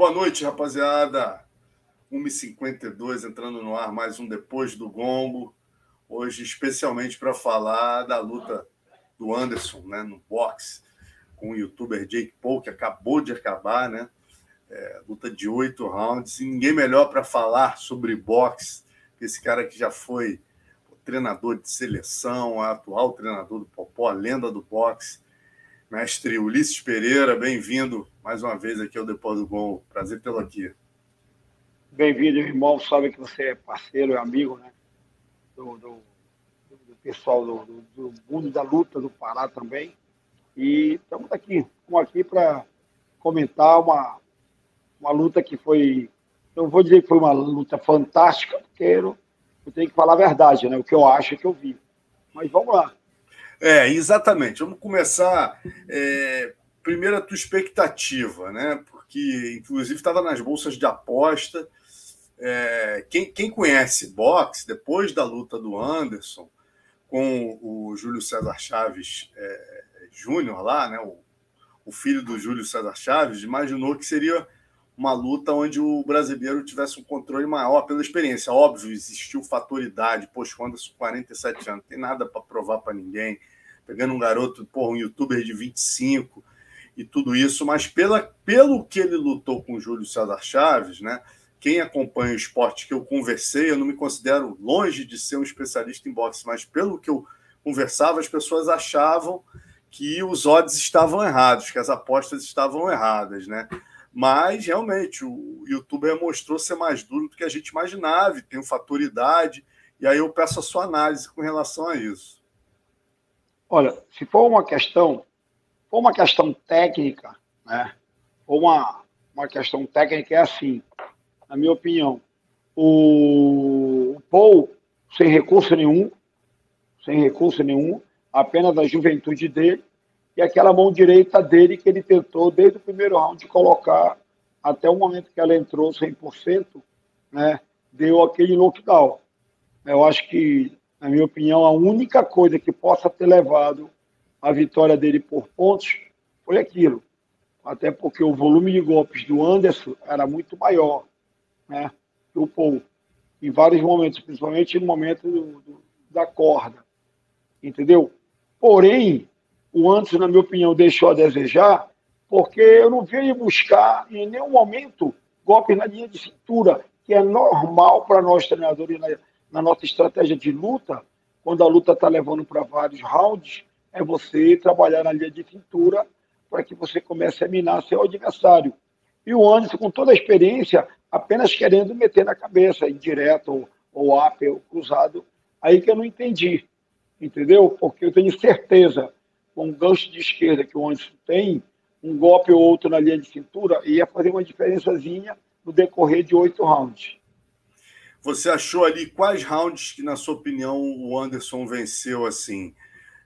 Boa noite, rapaziada. 1h52 entrando no ar, mais um Depois do Gombo. Hoje, especialmente para falar da luta do Anderson né, no boxe com o youtuber Jake Paul, que acabou de acabar, né? É, luta de oito rounds. E ninguém melhor para falar sobre boxe que esse cara que já foi treinador de seleção, atual treinador do Popó, a lenda do boxe Mestre Ulisses Pereira, bem-vindo mais uma vez aqui ao Depois do Gol. Prazer tê-lo aqui. Bem-vindo, irmão. Sabe que você é parceiro, é amigo, né? Do, do, do pessoal do, do, mundo da luta do Pará também. E estamos aqui, aqui para comentar uma, uma luta que foi. Eu vou dizer que foi uma luta fantástica, porque eu, eu tenho que falar a verdade, né? O que eu acho que eu vi. Mas vamos lá. É, exatamente. Vamos começar. É, primeiro, a tua expectativa, né? Porque, inclusive, estava nas bolsas de aposta. É, quem, quem conhece boxe, depois da luta do Anderson com o Júlio César Chaves é, Júnior lá, né? O, o filho do Júlio César Chaves, imaginou que seria uma luta onde o brasileiro tivesse um controle maior pela experiência. Óbvio, existiu fator idade. Poxa, o Anderson, 47 anos, tem nada para provar para ninguém pegando um garoto, porra, um youtuber de 25 e tudo isso, mas pela, pelo que ele lutou com o Júlio César Chaves, né? Quem acompanha o esporte que eu conversei, eu não me considero longe de ser um especialista em boxe, mas pelo que eu conversava, as pessoas achavam que os odds estavam errados, que as apostas estavam erradas, né? Mas realmente o youtuber mostrou ser mais duro do que a gente imaginava, tem um fator idade, e aí eu peço a sua análise com relação a isso. Olha, se for uma questão, for uma questão técnica, né? Ou uma, uma questão técnica é assim, na minha opinião, o, o Paul sem recurso nenhum, sem recurso nenhum, apenas a juventude dele e aquela mão direita dele que ele tentou desde o primeiro round colocar até o momento que ela entrou 100%, né, deu aquele knockdown. Eu acho que na minha opinião, a única coisa que possa ter levado a vitória dele por pontos foi aquilo. Até porque o volume de golpes do Anderson era muito maior né, o Paul. Em vários momentos, principalmente no momento do, do, da corda. Entendeu? Porém, o Anderson, na minha opinião, deixou a desejar, porque eu não ele buscar em nenhum momento golpes na linha de cintura, que é normal para nós treinadores na nossa estratégia de luta, quando a luta está levando para vários rounds, é você trabalhar na linha de cintura para que você comece a minar seu adversário. E o Anderson, com toda a experiência, apenas querendo meter na cabeça, indireto ou, ou up ou cruzado, aí que eu não entendi, entendeu? Porque eu tenho certeza, com o gancho de esquerda que o Anderson tem, um golpe ou outro na linha de cintura ia fazer uma diferençazinha no decorrer de oito rounds. Você achou ali quais rounds que, na sua opinião, o Anderson venceu assim?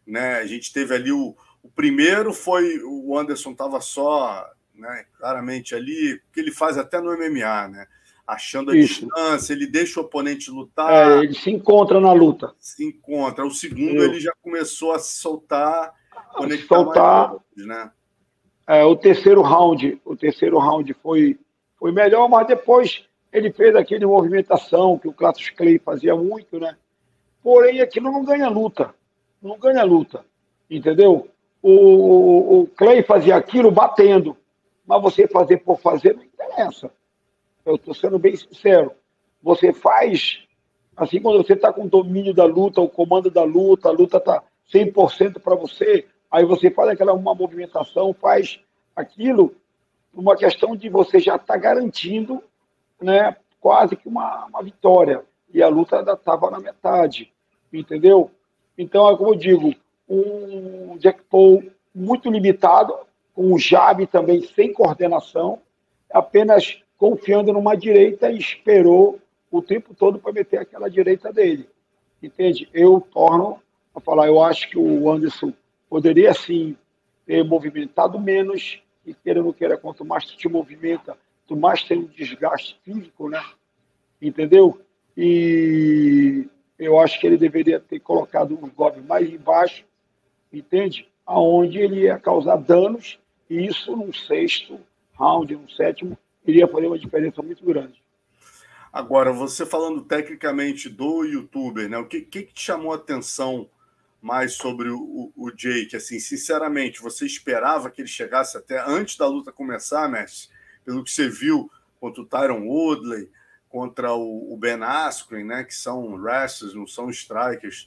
Né? A gente teve ali o, o primeiro foi o Anderson estava só, né, claramente ali, que ele faz até no MMA, né? Achando a Isso. distância, ele deixa o oponente lutar. É, ele se encontra na luta. Se encontra. O segundo Eu... ele já começou a se soltar, conectar soltar. Mais, né? É, o terceiro round, o terceiro round foi, foi melhor, mas depois ele fez aquele movimentação que o Kratos Clay fazia muito, né? Porém, aquilo não ganha luta. Não ganha luta. Entendeu? O, o Clay fazia aquilo batendo. Mas você fazer por fazer não interessa. Eu estou sendo bem sincero. Você faz, assim, quando você está com o domínio da luta, o comando da luta, a luta está 100% para você, aí você faz aquela uma movimentação, faz aquilo, uma questão de você já estar tá garantindo né, quase que uma, uma vitória. E a luta ainda estava na metade, entendeu? Então, é como eu digo, um Jack Paul muito limitado, com o jab também sem coordenação, apenas confiando numa direita e esperou o tempo todo para meter aquela direita dele. Entende? Eu torno a falar, eu acho que o Anderson poderia sim ter movimentado menos, e queira ou não queira, quanto mais te movimenta, tu mais tem um desgaste físico, né? Entendeu? E eu acho que ele deveria ter colocado os golpes mais embaixo, entende? Aonde ele ia causar danos, e isso num sexto round, num sétimo, iria fazer uma diferença muito grande. Agora, você falando tecnicamente do youtuber, né? O que, que, te chamou a atenção mais sobre o, o, Jake? Assim, sinceramente, você esperava que ele chegasse até antes da luta começar, Messi? Pelo que você viu contra o Tyron Woodley, contra o, o Ben Askren, né? Que são wrestlers, não são strikers.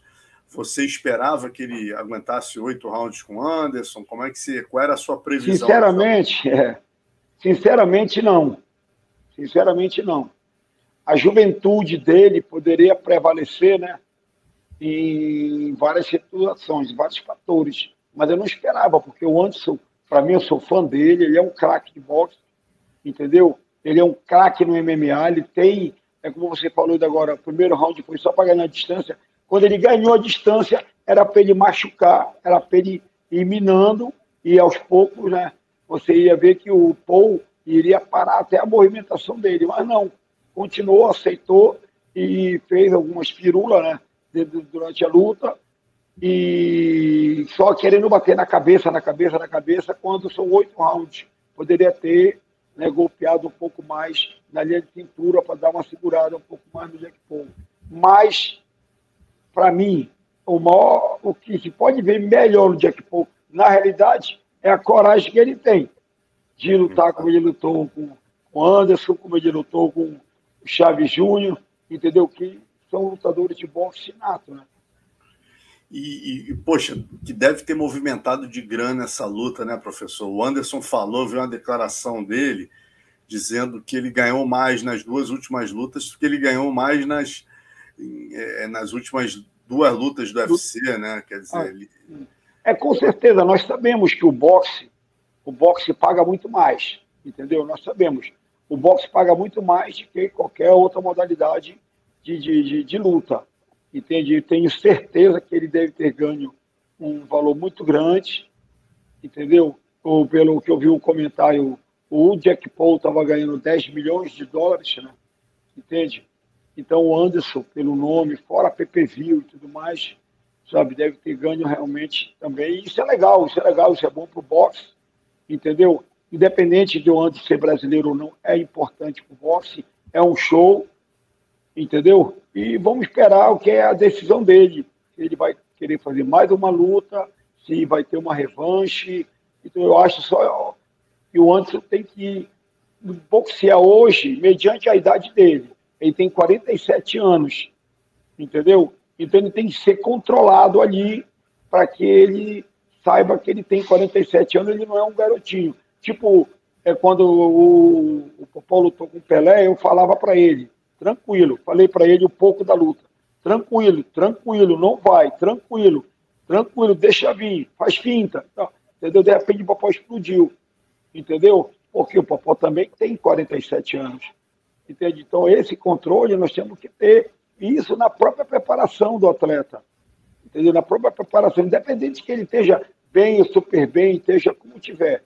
Você esperava que ele aguentasse oito rounds com Anderson? Como é que você, qual era a sua previsão? Sinceramente, é, sinceramente não. Sinceramente não. A juventude dele poderia prevalecer, né? Em várias situações, vários fatores. Mas eu não esperava, porque o Anderson, para mim, eu sou fã dele, ele é um craque de boxe, entendeu? Ele é um craque no MMA, ele tem, é como você falou agora, o primeiro round foi só para ganhar a distância, quando ele ganhou a distância, era para ele machucar, era para ele ir minando, e aos poucos, né, você ia ver que o Paul iria parar até a movimentação dele, mas não, continuou, aceitou e fez algumas firulas né, durante a luta, e só querendo bater na cabeça, na cabeça, na cabeça, quando são oito rounds. Poderia ter né, golpeado um pouco mais na linha de cintura para dar uma segurada um pouco mais no Jack Paul. Mas para mim, o maior, o que se pode ver melhor no Jack Paul, na realidade, é a coragem que ele tem de lutar como ele lutou com o Anderson, como ele lutou com o Chaves Júnior, entendeu? Que são lutadores de boxe nato, né? E, e, poxa, que deve ter movimentado de grana essa luta, né, professor? O Anderson falou, viu uma declaração dele dizendo que ele ganhou mais nas duas últimas lutas do que ele ganhou mais nas, é, nas últimas duas lutas do UFC, né? Quer dizer, ah, ele... é com certeza. Nós sabemos que o boxe, o boxe paga muito mais, entendeu? Nós sabemos. O boxe paga muito mais do que qualquer outra modalidade de, de, de, de luta, entende? Tenho certeza que ele deve ter ganho um valor muito grande, entendeu? Ou pelo que eu vi o comentário, o Jack Paul estava ganhando 10 milhões de dólares, né? Entende? Então o Anderson, pelo nome, fora PPV e tudo mais, sabe, deve ter ganho realmente também. Isso é legal, isso é legal, isso é bom para o boxe, entendeu? Independente de o Anderson ser brasileiro ou não, é importante para o boxe, é um show, entendeu? E vamos esperar o que é a decisão dele. Ele vai querer fazer mais uma luta, se vai ter uma revanche. Então eu acho só que o Anderson tem que boxear hoje, mediante a idade dele ele tem 47 anos, entendeu? Então ele tem que ser controlado ali para que ele saiba que ele tem 47 anos, ele não é um garotinho. Tipo, é quando o, o Popó lutou com o Pelé, eu falava para ele, tranquilo, falei para ele um pouco da luta. Tranquilo, tranquilo, não vai, tranquilo, tranquilo, deixa vir, faz finta. Entendeu? De repente o Popó explodiu. Entendeu? Porque o Popó também tem 47 anos. Entende? Então, esse controle nós temos que ter isso na própria preparação do atleta. Entendeu? Na própria preparação, independente que ele esteja bem ou super bem, esteja como tiver.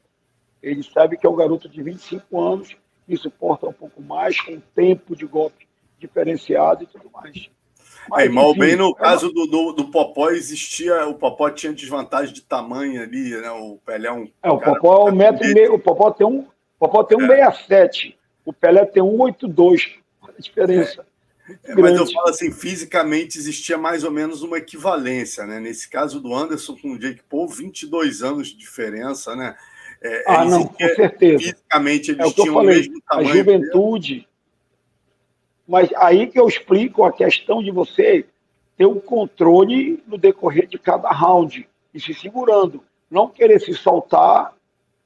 Ele sabe que é um garoto de 25 anos que suporta um pouco mais, com tempo de golpe diferenciado e tudo mais. Mas, é, mal bem no é caso uma... do, do, do, Popó existia, o Popó tinha desvantagem de tamanho ali, né? O Pelé é um. É, o Popó é um metro e meio, o Popó tem um, Popó tem um é. 67. O Pelé tem 1,82. A diferença. É, mas eu falo assim, fisicamente existia mais ou menos uma equivalência, né? Nesse caso do Anderson com o Jake Paul, 22 anos de diferença, né? É, ah, não, com certeza. Fisicamente eles é tinham falei, o mesmo tamanho. A juventude. Mesmo. Mas aí que eu explico a questão de você ter um controle no decorrer de cada round e se segurando. Não querer se soltar,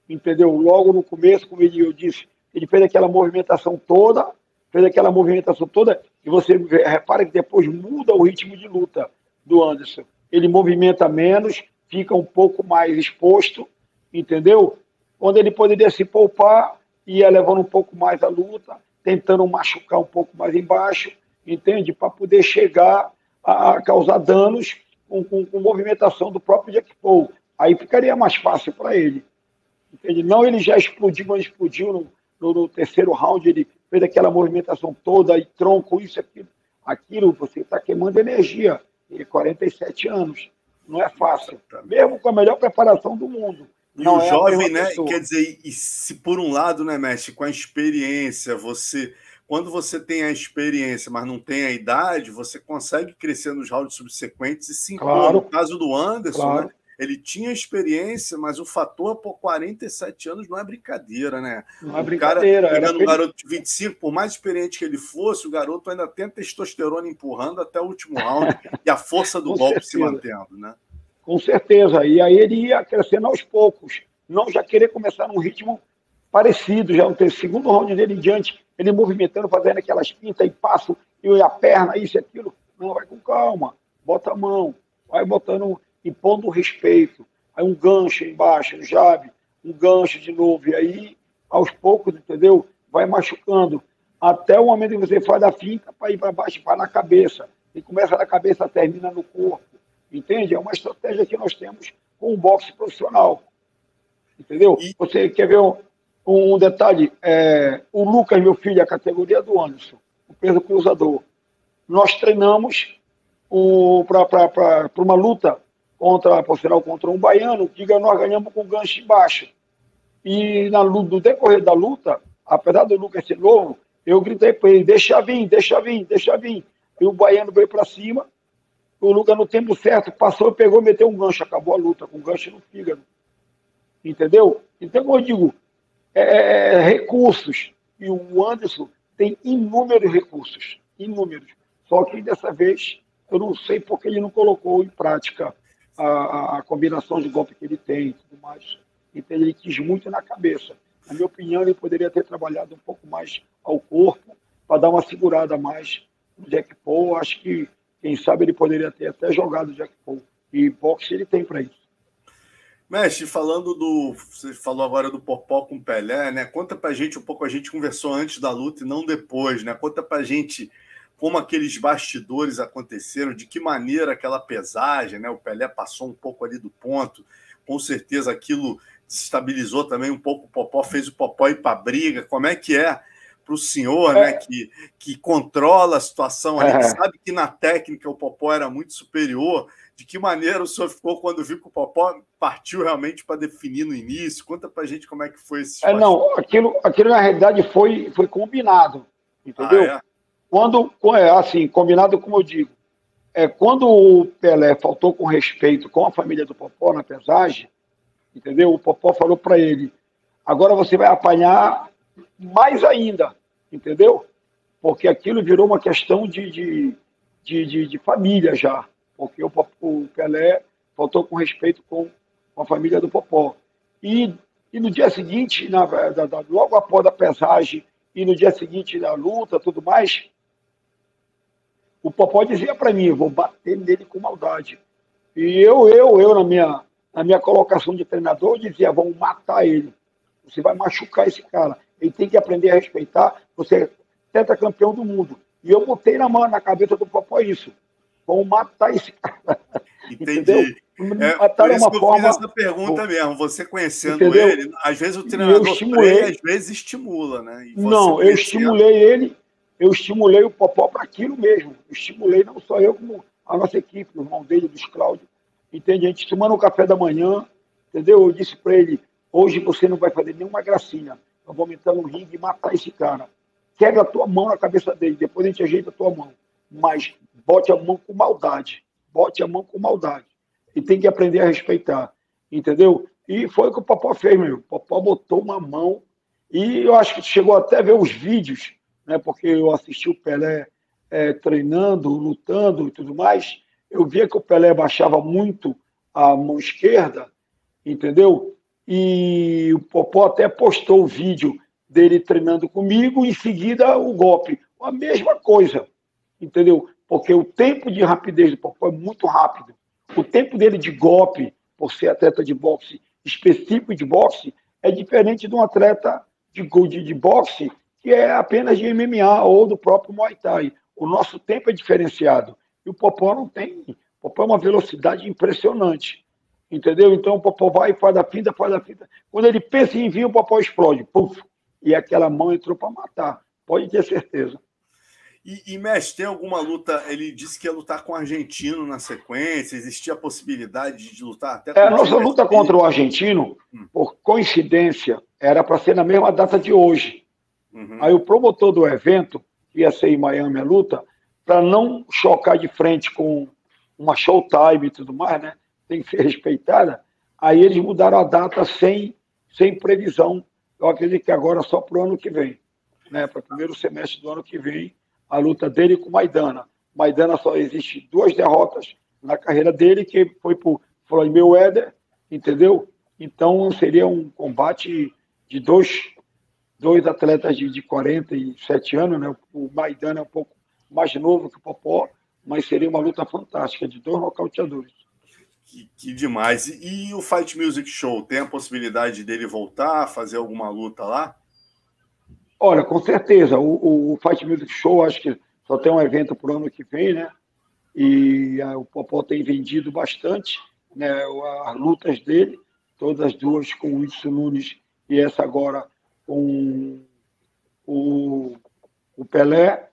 entendeu? Logo no começo, como eu disse, ele fez aquela movimentação toda, fez aquela movimentação toda, e você repara que depois muda o ritmo de luta do Anderson. Ele movimenta menos, fica um pouco mais exposto, entendeu? Quando ele poderia se poupar, ia levando um pouco mais a luta, tentando machucar um pouco mais embaixo, entende? Para poder chegar a causar danos com, com, com, movimentação do próprio Jack Paul. Aí ficaria mais fácil para ele. Entende? Não ele já explodiu, mas explodiu no, no, no, terceiro round ele fez aquela movimentação toda, e tronco, isso, aquilo. Aquilo, você está queimando energia. Ele 47 anos. Não é fácil. Mesmo com a melhor preparação do mundo. E não o é jovem, né? Pessoa. Quer dizer, e se por um lado, né, mestre, com a experiência, você. Quando você tem a experiência, mas não tem a idade, você consegue crescer nos rounds subsequentes e se impor. Claro. No caso do Anderson, claro. né? Ele tinha experiência, mas o fator por 47 anos não é brincadeira, né? Não é brincadeira. O cara pegando um garoto de 25, por mais experiente que ele fosse, o garoto ainda tem testosterona empurrando até o último round e a força do golpe certeza. se mantendo, né? Com certeza. E aí ele ia crescendo aos poucos. Não já querer começar num ritmo parecido, já no segundo round dele em diante, ele movimentando, fazendo aquelas pintas e passo, e a perna, isso e aquilo. Não, vai com calma, bota a mão, vai botando impondo respeito. Aí um gancho embaixo, um jab, um gancho de novo, e aí, aos poucos, entendeu? Vai machucando. Até o momento que você faz a finta para ir para baixo, para na cabeça. E começa na cabeça, termina no corpo. Entende? É uma estratégia que nós temos com o boxe profissional. Entendeu? E... Você quer ver um, um detalhe? É, o Lucas, meu filho, a categoria do Anderson, o peso cruzador. Nós treinamos para uma luta contra, por sinal, contra um baiano, que nós ganhamos com gancho embaixo. E na, no decorrer da luta, apesar do Lucas ser novo, eu gritei para ele, deixa vir, deixa vir, deixa vir. E o baiano veio para cima, o Lucas no tempo certo passou, pegou, meteu um gancho, acabou a luta, com gancho no fígado. Entendeu? Então, como eu digo, é, é, é recursos. E o Anderson tem inúmeros recursos, inúmeros. Só que dessa vez, eu não sei porque ele não colocou em prática a, a, combinação de golpe que ele tem e tudo mais. Então, ele quis muito na cabeça. Na minha opinião, ele poderia ter trabalhado um pouco mais ao corpo para dar uma segurada mais no Jack Paul. Acho que, quem sabe, ele poderia ter até jogado Jack Paul. E boxe ele tem para isso. Mestre, falando do. Você falou agora do Popó com Pelé, né? Conta pra gente um pouco, a gente conversou antes da luta e não depois, né? Conta pra gente como aqueles bastidores aconteceram, de que maneira aquela pesagem, né? O Pelé passou um pouco ali do ponto, com certeza aquilo estabilizou também um pouco o Popó, fez o Popó ir para a briga. Como é que é para o senhor, né, é. né, que, que controla a situação ali, é. que sabe que na técnica o Popó era muito superior, de que maneira o senhor ficou quando viu que o Popó partiu realmente para definir no início? Conta para a gente como é que foi esse. É, não, aquilo, aquilo na realidade foi, foi combinado, entendeu? Ah, é? Quando, é assim, combinado como eu digo, é, quando o Pelé faltou com respeito com a família do Popó na pesagem, entendeu? O Popó falou para ele: agora você vai apanhar mais ainda, entendeu? Porque aquilo virou uma questão de, de, de, de, de família já, porque o, o, Pelé faltou com respeito com, com, a família do Popó. E, e no dia seguinte, na, da, da, logo após a pesagem, e no dia seguinte da luta, tudo mais, o Popó dizia para mim, vou bater nele com maldade. E eu, eu, eu, na minha, na minha colocação de treinador, eu dizia, vamos matar ele. Você vai machucar esse cara. Ele tem que aprender a respeitar. Você é tetracampeão do mundo. E eu botei na mão, na cabeça do Popó isso. Vamos matar esse cara. Entendi. É, matar por isso que eu forma... fiz essa pergunta mesmo. Você conhecendo Entendeu? ele, às vezes o treinador estimulei... às vezes estimula, né? Não, eu estimulei ele eu estimulei o Popó para aquilo mesmo. Eu estimulei não só eu, como a nossa equipe, o irmão dele, dos Cláudio. Entende? A gente tomando o café da manhã, entendeu? Eu disse para ele: hoje você não vai fazer nenhuma gracinha. Eu vou entrar no ringue e matar esse cara. Quebra a tua mão na cabeça dele, depois a gente ajeita a tua mão. Mas bote a mão com maldade. Bote a mão com maldade. E tem que aprender a respeitar. Entendeu? E foi o que o Popó fez, meu. O Popó botou uma mão. E eu acho que chegou até a ver os vídeos né, porque eu assisti o Pelé é, treinando, lutando e tudo mais, eu via que o Pelé baixava muito a mão esquerda, entendeu? E o Popó até postou o vídeo dele treinando comigo, em seguida o golpe. A mesma coisa, entendeu? Porque o tempo de rapidez do Popó é muito rápido. O tempo dele de golpe, por ser atleta de boxe específico de boxe, é diferente de um atleta de, de, de boxe que é apenas de MMA ou do próprio Muay Thai. O nosso tempo é diferenciado. E o Popó não tem. O Popó é uma velocidade impressionante. Entendeu? Então o Popó vai, faz a finta, faz a finta. Quando ele pensa em vir, o Popó explode. Puf! E aquela mão entrou para matar. Pode ter certeza. E, e Mestre, tem alguma luta? Ele disse que ia lutar com o argentino na sequência, existia a possibilidade de lutar até com é, A nossa luta contra o argentino, hum. por coincidência, era para ser na mesma data de hoje. Uhum. Aí o promotor do evento, que ia ser em Miami a luta, para não chocar de frente com uma showtime e tudo mais, né? Tem que ser respeitada. Aí eles mudaram a data sem, sem previsão. Eu acredito que agora só para o ano que vem, né? Para o primeiro semestre do ano que vem, a luta dele com Maidana. Maidana só existe duas derrotas na carreira dele, que foi por Floyd Mayweather, entendeu? Então seria um combate de dois, dois atletas de, de 47 anos, né? O Maidana é um pouco mais novo que o Popó, mas seria uma luta fantástica de dois nocauteadores. Que, que demais. E, e, o Fight Music Show, tem a possibilidade dele voltar, fazer alguma luta lá? Olha, com certeza. O, o Fight Music Show, acho que só tem um evento por ano que vem, né? E a, o Popó tem vendido bastante né, as lutas dele, todas as duas com o Wilson Nunes e essa agora com o, o Pelé.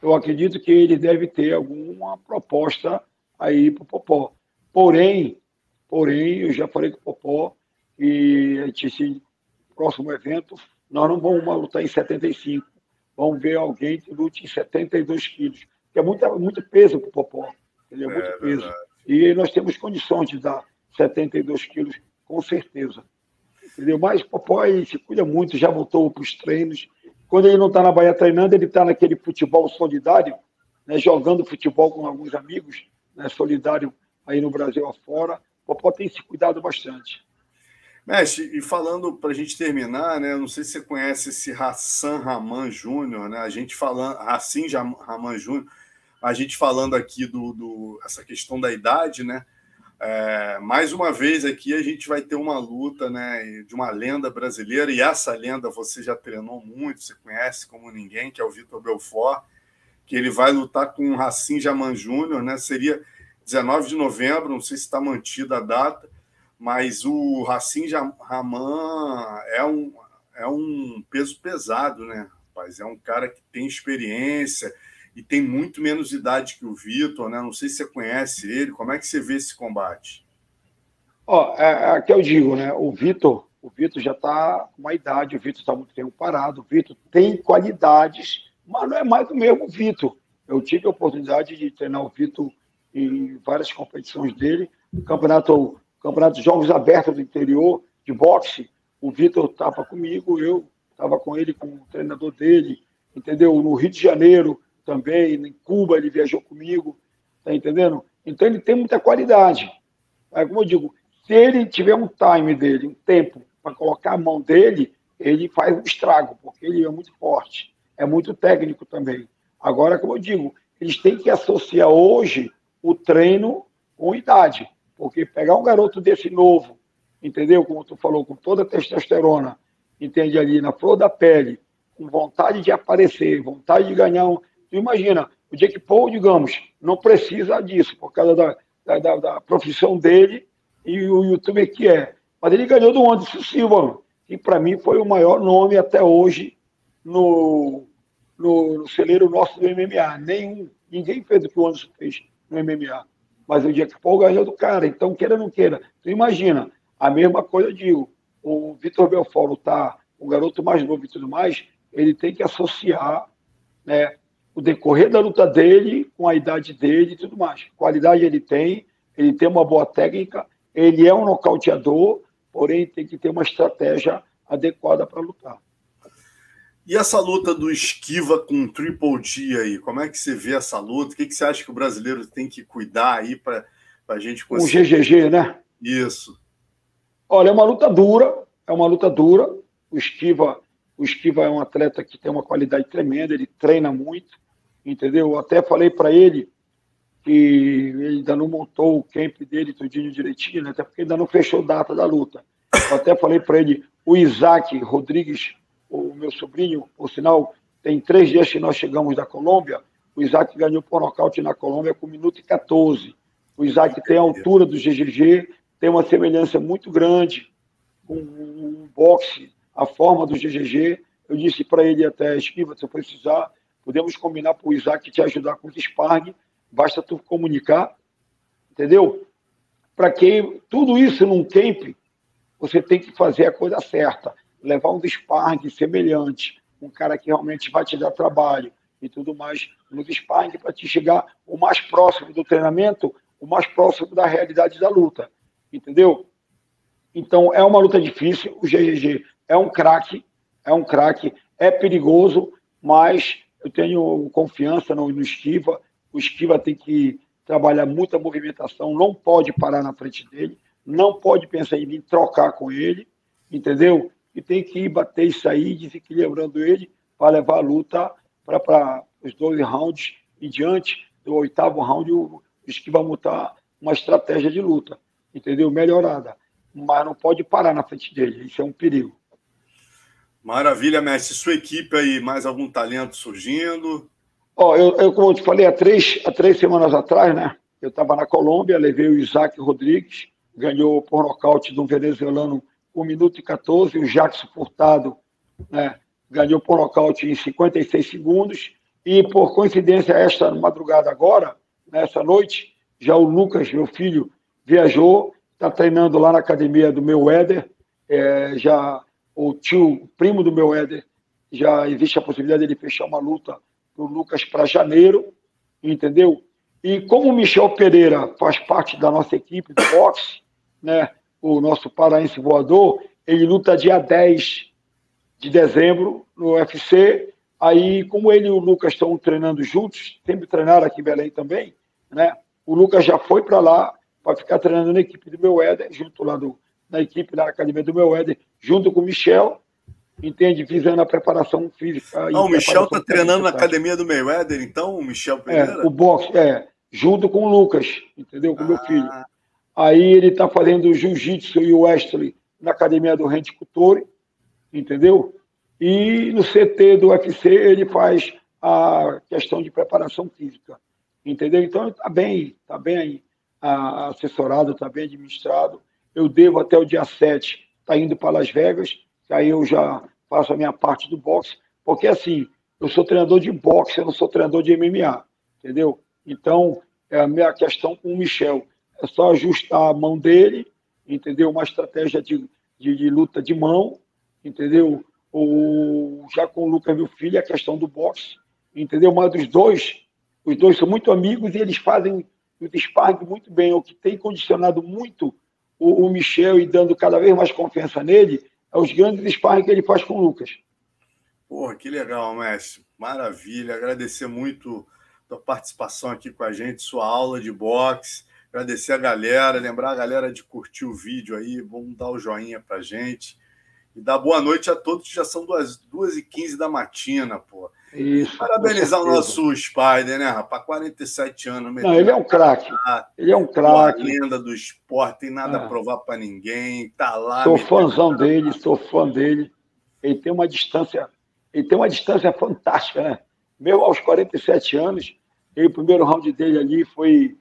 Eu acredito que ele deve ter alguma proposta aí para o Popó. Porém, porém, eu já falei com o Popó e a gente, próximo evento nós não vamos lutar em 75. Vamos ver alguém que lute em 72 quilos. Que é muito, muito peso para o Popó. Ele é, muito é, peso. Verdade. E nós temos condições de dar 72 quilos, com certeza. Entendeu? Mas o Popó ele se cuida muito, já voltou para os treinos. Quando ele não está na Bahia treinando, ele está naquele futebol solidário, né, jogando futebol com alguns amigos, né, solidário aí no Brasil afora. O Popó tem se cuidado bastante. Mestre, e falando para a gente terminar, né? Não sei se você conhece esse Hassan Raman Júnior, né? A gente falando, Hassim Raman Júnior, a gente falando aqui do, do essa questão da idade, né? É, mais uma vez aqui a gente vai ter uma luta, né? De uma lenda brasileira e essa lenda você já treinou muito, você conhece como ninguém, que é o Vitor Belfort, que ele vai lutar com o Racim Jaman Júnior, né? Seria 19 de novembro, não sei se está mantida a data mas o Racing Raman é um, é um peso pesado, né, rapaz? É um cara que tem experiência e tem muito menos idade que o Vitor, né? Não sei se você conhece ele. Como é que você vê esse combate? Ó, é, é que eu digo, né? O Vitor, o Vitor já está com uma idade, o Vitor está muito tempo parado, o Vitor tem qualidades, mas não é mais o mesmo Vitor. Eu tive a oportunidade de treinar o Vitor em várias competições dele, campeonato campeonato de jogos abertos do interior, de boxe. O Vitor estava comigo, eu estava com ele, com o treinador dele, entendeu? No Rio de Janeiro também, em Cuba ele viajou comigo, tá entendendo? Então ele tem muita qualidade. Aí, como eu digo, se ele tiver um time dele, um tempo para colocar a mão dele, ele faz um estrago, porque ele é muito forte, é muito técnico também. Agora, como eu digo, eles têm que associar hoje o treino com idade. Porque pegar um garoto desse novo, entendeu? Como tu falou, com toda a testosterona, entende ali, na flor da pele, com vontade de aparecer, vontade de ganhar um. Tu imagina, o Jake Paul, digamos, não precisa disso, por causa da, da, da profissão dele e o youtuber que é. Mas ele ganhou do Anderson Silva, que para mim foi o maior nome até hoje no, no, no celeiro nosso do MMA. Nenhum, ninguém fez o que o Anderson fez no MMA mas o dia que for ganhou do cara. Então, queira ou não queira. Tu imagina, a mesma coisa eu digo, o Vitor Belfort tá, o garoto mais novo e tudo mais, ele tem que associar né, o decorrer da luta dele com a idade dele e tudo mais. Qualidade ele tem, ele tem uma boa técnica, ele é um nocauteador, porém tem que ter uma estratégia adequada para lutar. E essa luta do esquiva com Triple G aí, como é que você vê essa luta? O que, que você acha que o brasileiro tem que cuidar aí para a gente conseguir? O GGG, né? Isso. Olha, é uma luta dura, é uma luta dura. O esquiva, o esquiva é um atleta que tem uma qualidade tremenda, ele treina muito, entendeu? Eu até falei para ele que ele ainda não montou o camp dele tudinho direitinho, né? até porque ainda não fechou data da luta. Eu até falei para ele, o Isaac Rodrigues meu sobrinho, por sinal, tem três dias que nós chegamos da Colômbia, o Isaac ganhou por nocaute na Colômbia com 1 minuto e 14. O Isaac tem a altura do GGG, tem uma semelhança muito grande com o boxe, a forma do GGG. Eu disse para ele até, esquiva, se eu precisar, Podemos combinar para o Isaac te ajudar com o sparring, basta tu comunicar, entendeu? Para que tudo isso num camp, você tem que fazer a coisa certa, levar um sparring semelhante, um cara que realmente vai te dar trabalho e tudo mais no sparring para te chegar o mais próximo do treinamento, o mais próximo da realidade da luta, entendeu? Então é uma luta difícil, o GGG é um craque, é um craque, é perigoso, mas eu tenho confiança no, no Esquiva. O Esquiva tem que trabalhar muita movimentação, não pode parar na frente dele, não pode pensar em vir trocar com ele, entendeu? E tem que ir bater isso aí, desequilibrando ele, para levar a luta para os dois rounds em diante. Do oitavo round, o Esquiva montar uma estratégia de luta, entendeu? Melhorada. Mas não pode parar na frente dele, isso é um perigo. Maravilha, mestre. Sua equipe aí, mais algum talento surgindo? Ó, eu, eu, como eu te falei, há três, há três semanas atrás, né? Eu estava na Colômbia, levei o Isaac Rodrigues, ganhou por nocaute de um venezuelano 1 minuto e 14, o Jackson Furtado, né? Ganhou por nocaute em 56 segundos. E por coincidência, esta madrugada agora, nessa noite, já o Lucas, meu filho, viajou, está treinando lá na academia do meu Éder, é, já o tio, primo do meu Éder, já existe a possibilidade de fechar uma luta do Lucas para janeiro, entendeu? E como o Michel Pereira faz parte da nossa equipe do boxe, né, o nosso paraense voador, ele luta dia 10 de dezembro no UFC. Aí, como ele e o Lucas estão treinando juntos, sempre treinaram aqui em Belém também, né? O Lucas já foi para lá para ficar treinando na equipe do meu Éder, junto lá do, na equipe da academia do meu Éder, junto com o Michel, entende? Visando a preparação física. Ah, o Michel está treinando na academia do Mayweather, então, o Michel Pereira? É, o boxe, é, junto com o Lucas, entendeu? Com o ah. meu filho. Aí ele está fazendo jiu-jitsu e Wesley na academia do Rente Couture, entendeu? E no CT do UFC ele faz a questão de preparação física, entendeu? Então está bem, está bem assessorado, está bem administrado. Eu devo até o dia 7 estar tá indo para Las Vegas, aí eu já faço a minha parte do boxe, porque assim, eu sou treinador de boxe, eu não sou treinador de MMA, entendeu? Então, é a minha questão com o Michel é só ajustar a mão dele, entendeu? Uma estratégia de, de, de luta de mão, entendeu? Ou já com o Lucas, meu filho, a questão do boxe, entendeu? Mas dos dois, os dois são muito amigos e eles fazem o sparring muito bem, o que tem condicionado muito o, o Michel e dando cada vez mais confiança nele é os grandes sparring que ele faz com o Lucas. Porra, que legal, mestre. Maravilha. Agradecer muito a participação aqui com a gente, sua aula de boxe. Agradecer a galera, lembrar a galera de curtir o vídeo aí, vamos dar o joinha pra gente. E dar boa noite a todos, já são duas, duas e quinze da matina, pô. Isso, Parabenizar o nosso Spider, né, rapaz? 47 anos. Não, ele é um craque. Ele é um craque. lenda do esporte, tem nada é. a provar para ninguém. Tá lá. Sou fãzão dele, sou fã dele. Ele tem uma distância, ele tem uma distância fantástica, né? Meu aos 47 anos, ele, o primeiro round dele ali foi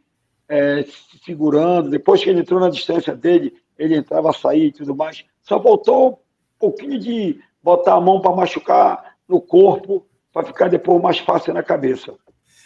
é, se segurando. Depois que ele entrou na distância dele, ele entrava a sair e tudo mais. Só voltou um pouquinho de botar a mão para machucar no corpo para ficar depois mais fácil na cabeça.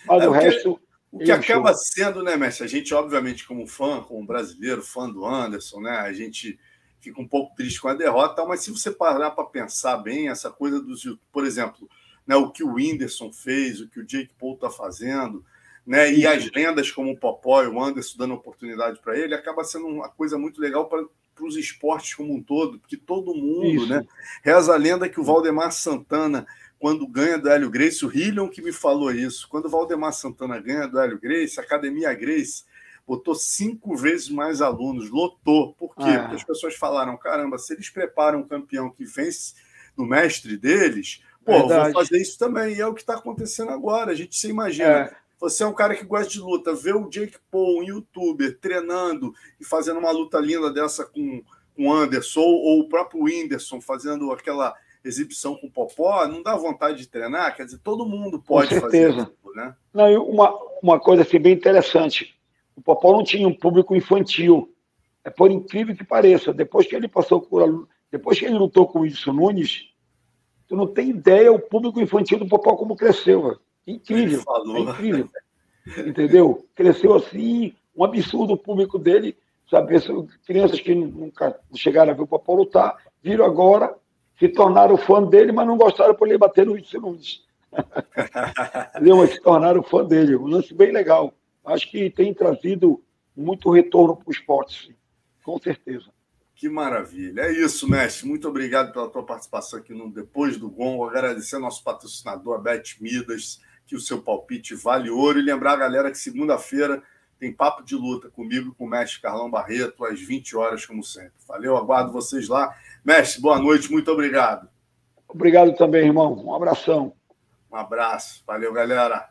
Mas é, o, resto. O que acaba sendo, né, mestre? A gente, obviamente, como fã, como brasileiro, fã do Anderson, né? A gente fica um pouco triste com a derrota, mas se você parar para pensar bem, essa coisa dos. Por exemplo, né, o que o Whindersson fez, o que o Jake Paul está fazendo, né? E as lendas como o Popó e o Anderson dando oportunidade para ele, acaba sendo uma coisa muito legal para os esportes como um todo, porque todo mundo, Isso. né? Reza a lenda que o Valdemar Santana quando ganha do Hélio Grace, o Hillion que me falou isso. Quando o Valdemar Santana ganha do Hélio Grace, a Academia Grace botou cinco vezes mais alunos, lotou. Por quê? Ah. Porque as pessoas falaram: caramba, se eles preparam um campeão que vence no mestre deles, pô, vou fazer isso também. E é o que está acontecendo agora. A gente se imagina. É. Você é um cara que gosta de luta, vê o Jake Paul, um youtuber, treinando e fazendo uma luta linda dessa com o Anderson, ou, ou o próprio Whindersson fazendo aquela exibição com o Popó, não dá vontade de treinar? Quer dizer, todo mundo pode fazer isso, né? Não, uma, uma coisa assim, bem interessante. O Popó não tinha um público infantil. É por incrível que pareça. Depois que ele passou por. Depois que ele lutou com o Wilson Nunes, tu não tem ideia o público infantil do Popó como cresceu. Incrível. É incrível. Entendeu? Cresceu assim, um absurdo o público dele. Sabe, crianças que nunca chegaram a ver o Popó lutar, viram agora, se tornaram fã dele, mas não gostaram por ele bater no Whindersson Nunes. Mas se tornaram fã dele. Um lance bem legal. Acho que tem trazido muito retorno para o esporte, sim. com certeza. Que maravilha. É isso, mestre. Muito obrigado pela tua participação aqui no Depois do Gongo. Agradecer ao nosso patrocinador, a Bet Midas, que o seu palpite vale ouro. E lembrar a galera que segunda-feira tem papo de luta comigo com o mestre Carlão Barreto, às 20 horas, como sempre. Valeu, aguardo vocês lá. Mestre, boa noite, muito obrigado. Obrigado também, irmão. Um abração. Um abraço. Valeu, galera.